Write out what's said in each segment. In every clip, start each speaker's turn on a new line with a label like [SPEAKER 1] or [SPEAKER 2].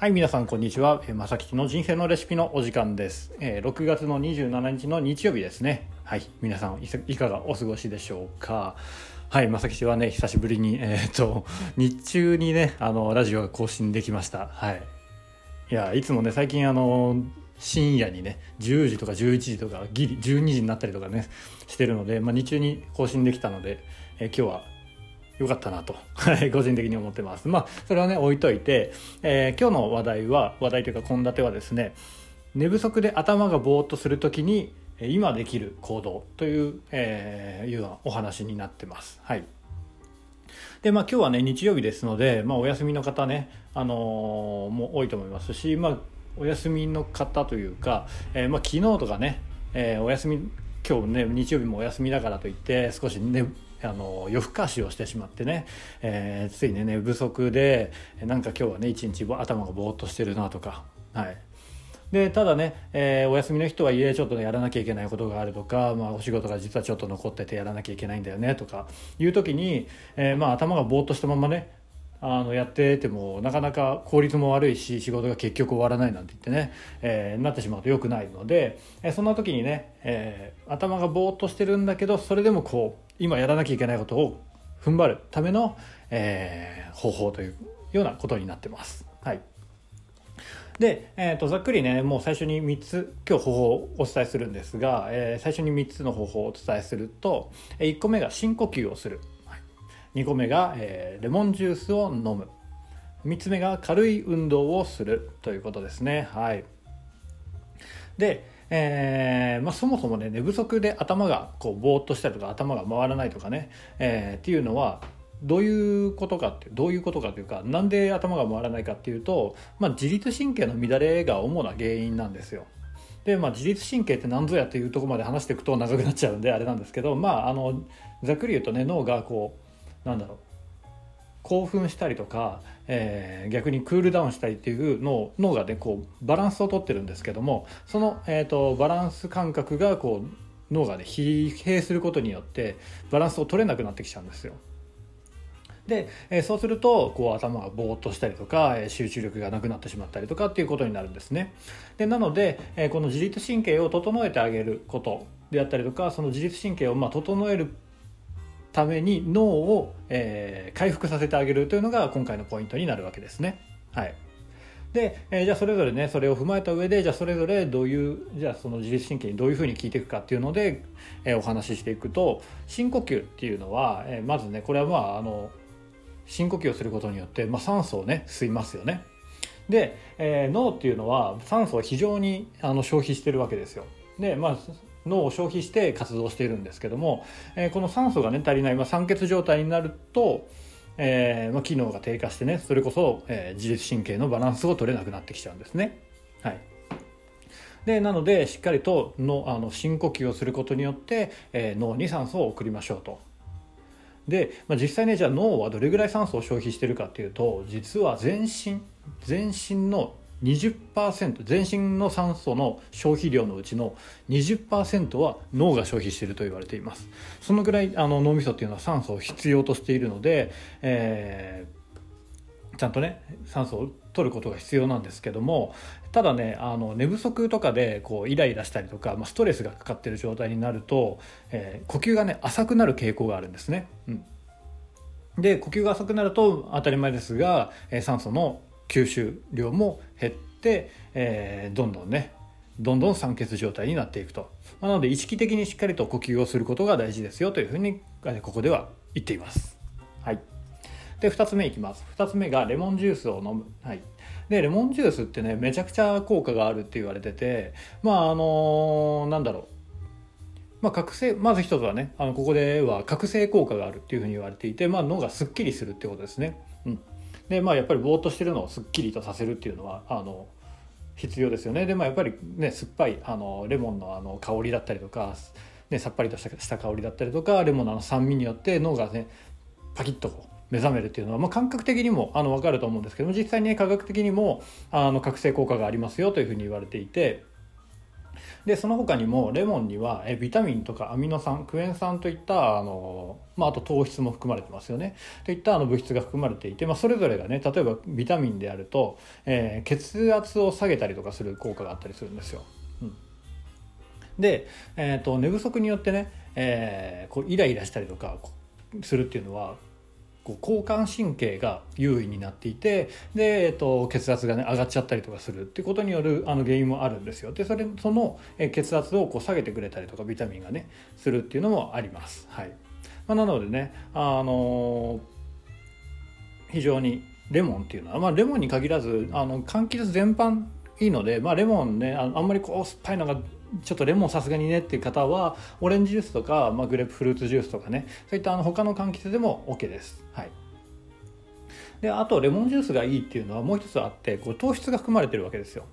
[SPEAKER 1] はい、皆さんこんにちは。まさきちの人生のレシピのお時間です。えー6月の27日の日曜日ですね。はい、皆さんいかがお過ごしでしょうか。はい、まさきちはね、久しぶりに、えっ、と、日中にね、あの、ラジオが更新できました。はい。いや、いつもね、最近あの、深夜にね、10時とか11時とか、ギリ、12時になったりとかね、してるので、まあ、日中に更新できたので、えー今日は良かったなと、個人的に思ってます。まあ、それはね、置いといて、えー今日の話題は、話題というか献立はですね、寝不足で頭がぼーっとするときに、え今できる行動という、えーいうようなお話になってます。はい。で、まあ今日はね、日曜日ですので、まあお休みの方ね、あのーもう多いと思いますし、まあお休みの方というか、えーまあ昨日とかね、えーお休み、今日ね、日曜日もお休みだからといって、少しね、あの夜更かしをしてしまってね、えーついね寝不足でえなんか今日はね一日頭がぼーっとしてるなとかはい。でただね、えーお休みの人はいえちょっとねやらなきゃいけないことがあるとか、まあ、お仕事が実はちょっと残っててやらなきゃいけないんだよねとかいう時に、えーまあ、頭がぼーっとしたままねあのやっててもなかなか効率も悪いし仕事が結局終わらないなんて言ってね、えーなってしまうと良くないので、えそんな時にね、え頭がぼーっとしてるんだけどそれでもこう今やらなきゃいけないことを踏ん張るための、えー方法というようなことになってます。はい。で、えー、とざっくりねもう最初に3つ今日方法をお伝えするんですが、えー最初に3つの方法をお伝えすると、1個目が深呼吸をする、2個目が、えーレモンジュースを飲む。3つ目が軽い運動をするということですね。はい。で、えーまあ、そもそもね寝不足で頭がこうぼーっとしたりとか頭が回らないとかね、えーっていうのはどういうことかってどういうことかというかなんで頭が回らないかっていうと、まあ、自律神経の乱れが主な原因なんですよ。で、まあ、自律神経って何ぞやっていうとこまで話していくと長くなっちゃうんであれなんですけど、まあ、あのざっくり言うとね脳がこうなんだろう興奮したりとか、えー逆にクールダウンしたりっていうのを脳がねこうバランスをとってるんですけどもその、えー、とバランス感覚がこう脳がね疲弊することによってバランスを取れなくなってきちゃうんですよ。で、えーそうするとこう頭がぼーっとしたりとか、えー集中力がなくなってしまったりとかっていうことになるんですね。でなので、えーこの自律神経を整えてあげることであったりとかその自律神経をま整えるために脳を、えー回復させてあげるというのが今回のポイントになるわけですね。はい。で、えーじゃあそれぞれねそれを踏まえた上でじゃあそれぞれどういうじゃあその自律神経にどういうふうに効いていくかっていうので、えーお話ししていくと深呼吸っていうのは、えーまずねこれはまああの深呼吸をすることによって、まあ、酸素をね吸いますよね。で、えー脳っていうのは酸素を非常にあの消費してるわけですよ。でまあ脳を消費して活動しているんですけども、えーこの酸素がね足りない、まあ、酸欠状態になると、えーまあ、機能が低下してねそれこそ、えー自律神経のバランスを取れなくなってきちゃうんですね。はいでなのでしっかりとのあの深呼吸をすることによって、えー脳に酸素を送りましょうと。で、まあ、実際ねじゃあ脳はどれぐらい酸素を消費してるかっていうと実は全身全身の20%全身の酸素の消費量のうちの20%は脳が消費していると言われていますそのぐらいあの脳みそっていうのは酸素を必要としているので、えーちゃんとね酸素を取ることが必要なんですけどもただねあの寝不足とかでこうイライラしたりとか、まあ、ストレスがかかってる状態になると、えー呼吸がね浅くなる傾向があるんですね。うんで呼吸が浅くなると当たり前ですが、えー酸素の吸収量も減って、えーどんどんねどんどん酸欠状態になっていくと、まあなので意識的にしっかりと呼吸をすることが大事ですよというふうにここでは言っています。はい。で2つ目いきます。2つ目がレモンジュースを飲む、はい、でレモンジュースってねめちゃくちゃ効果があるって言われててまああのなんだろう。まあ、覚醒まず一つはねあのここでは覚醒効果があるっていうふうに言われていて、まあ、脳がすっきりするってことですね。うん、でまあやっぱりぼーっとしてるのをすっきりとさせるっていうのはあの必要ですよね。でまあやっぱりね酸っぱいあのレモンのあの香りだったりとか、ね、さっぱりとしたした香りだったりとかレモンのあの酸味によって脳がねパキッとこう目覚めるっていうのは、まあ、感覚的にもあの分かると思うんですけども実際に、ね、科学的にもあの覚醒効果がありますよというふうに言われていてでその他にもレモンにはえビタミンとかアミノ酸クエン酸といったあの、まあ、あと糖質も含まれてますよねといったあの物質が含まれていて、まあ、それぞれがね例えばビタミンであると、えー、血圧を下げたりとかする効果があったりするんですよ。うん、で、えーと、寝不足によってね、えー、こうイライラしたりとかするっていうのはこう交感神経が優位になっていてで、えっと、血圧がね上がっちゃったりとかする。っていうことによるあの原因もあるんですよ。でそれその血圧をこう下げてくれたりとかビタミンがねするっていうのもあります。はい。まあ、なのでねあの非常にレモンっていうのは、まあ、レモンに限らずあの柑橘全般いいので、まあ、レモンねあんまりこう酸っぱいのがちょっとレモンさすがにねっていう方はオレンジジュースとか、まあ、グレープフルーツジュースとかねそういったあの他の柑橘でも OK です。はいであとレモンジュースがいいっていうのはもう一つあってこう糖質が含まれてるわけですよ。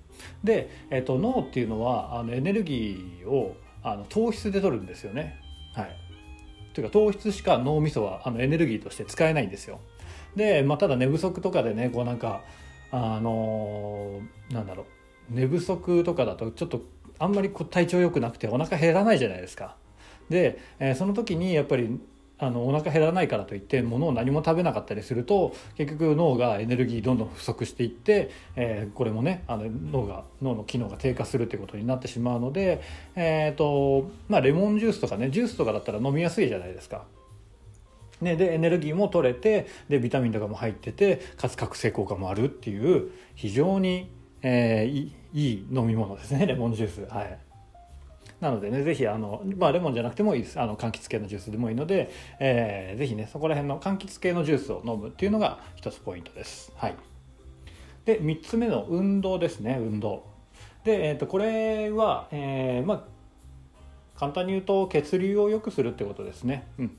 [SPEAKER 1] で、えーと、脳っていうのはあのエネルギーをあの糖質で取るんですよね。はい、というか糖質しか脳みそはあのエネルギーとして使えないんですよ。で、まあ、ただ寝不足とかでねこうなんかあのー、なんだろう寝不足とかだとちょっとあんまり体調良くなくてお腹減らないじゃないですか。で、えー、その時にやっぱりあのお腹減らないからといって物を何も食べなかったりすると結局脳がエネルギーどんどん不足していって、えー、これもねあの脳が脳の機能が低下するということになってしまうので、えーとまあ、レモンジュースとかねジュースとかだったら飲みやすいじゃないですか。ね、でエネルギーも取れてでビタミンとかも入っててかつ覚醒効果もあるっていう非常に、えー、いい飲み物ですね レモンジュース。はい。なのでね是非あの、まあ、レモンじゃなくてもいいです。あの柑橘系のジュースでもいいので、えー、ぜひねそこら辺の柑橘系のジュースを飲むっていうのが一つポイントです。はい。で3つ目の運動ですね運動。で、えー、とこれは、えー、まあ簡単に言うと血流を良くするってことですね。うん。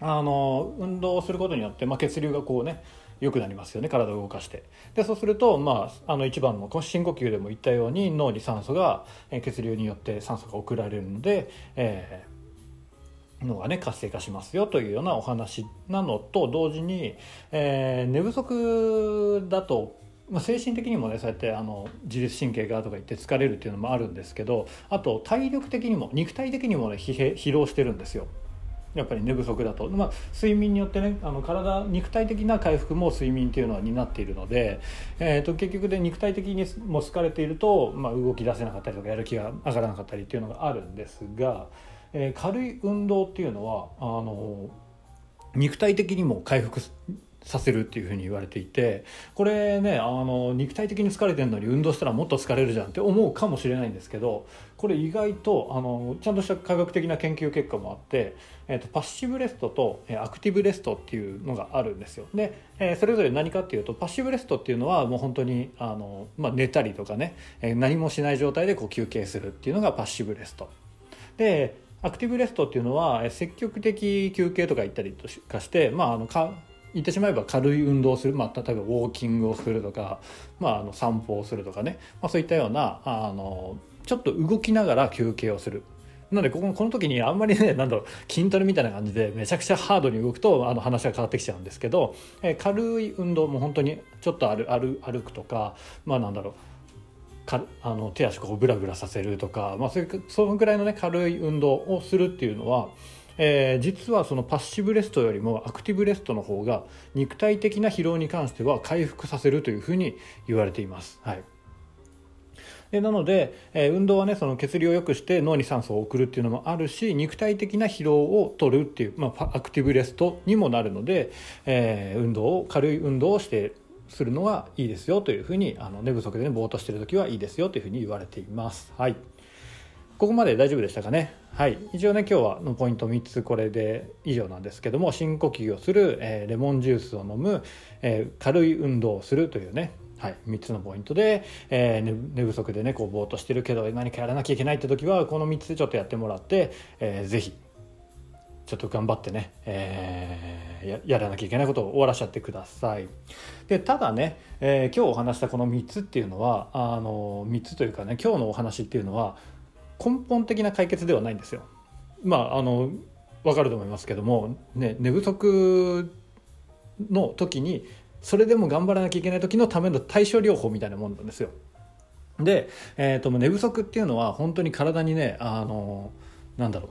[SPEAKER 1] あの運動をすることによって、まあ、血流がこうね良くなりますよね体を動かしてでそうすると、まあ、あの一番の深呼吸でも言ったように脳に酸素が血流によって酸素が送られるので、えー、脳がね活性化しますよというようなお話なのと同時に、えー、寝不足だとまあ、精神的にもねそうやってあの自律神経がとか言って疲れるっていうのもあるんですけどあと体力的にも肉体的にもね疲労してるんですよ。やっぱり寝不足だと、まあ、睡眠によってねあの体肉体的な回復も睡眠っていうのは担っているので、えーと、結局で肉体的にも疲れていると、まあ、動き出せなかったりとかやる気が上がらなかったりっていうのがあるんですが、えー、軽い運動っていうのはあの肉体的にも回復させるっていうふうに言われていてこれねあの肉体的に疲れてるのに運動したらもっと疲れるじゃんって思うかもしれないんですけどこれ意外とあのちゃんとした科学的な研究結果もあって、えーと、パッシブレストとアクティブレストっていうのがあるんですよ。で、えー、それぞれ何かっていうとパッシブレストっていうのはもう本当にあの、まあ、寝たりとかね、え、何もしない状態でこう休憩するっていうのがパッシブレスト。でアクティブレストっていうのは積極的休憩とか言ったりとかして、まあ、あのか言ってしまえば軽い運動をする、まあ、例えばウォーキングをするとか、まあ、あの散歩をするとかね、まあ、そういったようなあのちょっと動きながら休憩をする。なのでこここの時にあんまりねなんだろう筋トレみたいな感じでめちゃくちゃハードに動くとあの話が変わってきちゃうんですけど、え軽い運動も本当にちょっと歩歩歩くとかまあなんだろうかあの手足こうブラブラさせるとか、まあ、そういうそのぐらいのね軽い運動をするっていうのはえー、実はそのパッシブレストよりもアクティブレストの方が肉体的な疲労に関しては回復させるというふうに言われています。はいでなので、えー、運動はねその血流を良くして脳に酸素を送るっていうのもあるし肉体的な疲労を取るっていう、まあ、アクティブレストにもなるので、えー、運動を軽い運動をしてするのがいいですよというふうにあの寝不足でねぼーっとしてる時はいいですよというふうに言われています。はいここまで大丈夫でしたかね？はい一応ね今日はのポイント3つこれで以上なんですけども深呼吸をする、えー、レモンジュースを飲む、えー、軽い運動をするというねはい、3つのポイントで、えー、寝不足でねこうぼーっとしてるけど何かやらなきゃいけないって時はこの3つでちょっとやってもらって、えー、ぜひちょっと頑張ってね、えー、ややらなきゃいけないことを終わらしちゃってください。でただね、えー、今日お話したこの3つっていうのはあの3つというかね今日のお話っていうのは根本的な解決ではないんですよ。まああの分かると思いますけども、ね、寝不足の時にそれでも頑張らなきゃいけない時のための対処療法みたいなもんなんですよ。で、えー、と寝不足っていうのは本当に体にねあのなんだろう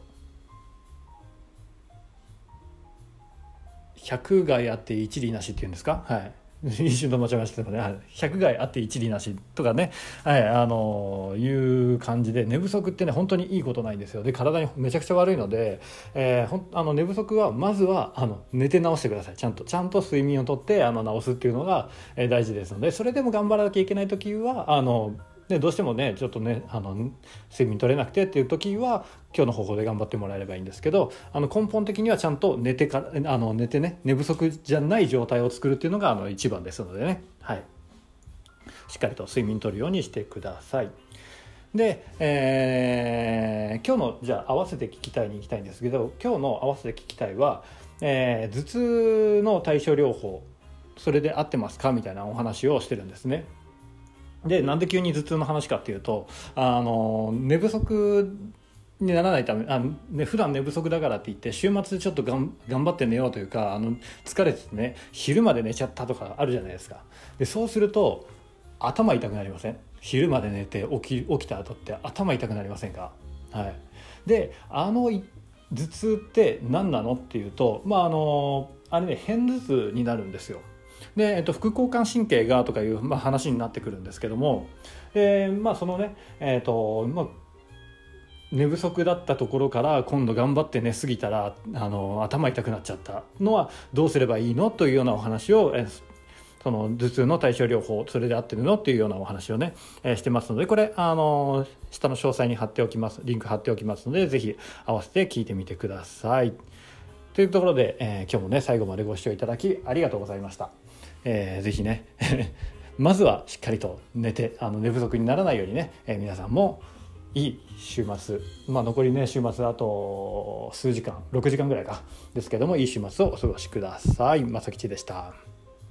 [SPEAKER 1] 百害あって一理なしっていうんですか？はい一瞬と間違えましたけどね百害あって一理なしとかね、はい、あのいう感じで寝不足ってね本当にいいことないんですよ。で体にめちゃくちゃ悪いので、えー、ほんあの寝不足はまずはあの寝て治してください。ちゃんと。ちゃんと睡眠をとってあの治すっていうのが、えー、大事ですので。それでも頑張らなきゃいけない時はあのでどうしてもねちょっとねあの睡眠取れなくてっていう時は今日の方法で頑張ってもらえればいいんですけどあの根本的にはちゃんと寝てかあの寝てね寝不足じゃない状態を作るっていうのがあの一番ですのでね、はい、しっかりと睡眠取るようにしてください。で、えー、今日のじゃあ合わせて聞きたいに行きたいんですけど今日の合わせて聞きたいは、えー、頭痛の対処療法それで合ってますかみたいなお話をしてるんですね。でなんで急に頭痛の話かっていうとあの寝不足にならないためあ、ね、普段寝不足だからって言って週末ちょっとがん頑張って寝ようというかあの疲れててね昼まで寝ちゃったとかあるじゃないですか。でそうすると頭痛くなりません？昼まで寝て起き起きた後って頭痛くなりませんか？はい。であの頭痛って何なのっていうとまああのあれね片頭痛になるんですよで、えっと、副交感神経がとかいう、まあ、話になってくるんですけども、えー、まあそのねえっ、とまあ寝不足だったところから今度頑張って寝すぎたらあの頭痛くなっちゃったのはどうすればいいのというようなお話を、えその頭痛の対処療法それで合ってるのっていうようなお話をね、えしてますのでこれあの下の詳細に貼っておきますリンク貼っておきますので是非合わせて聞いてみてください。というところで、えー、今日もね最後までご視聴いただきありがとうございました。えー、ぜひね まずはしっかりと寝てあの寝不足にならないようにね、えー、皆さんもいい週末まあ残りね週末あと数時間6時間ぐらいかですけどもいい週末をお過ごしください。まさきちでした。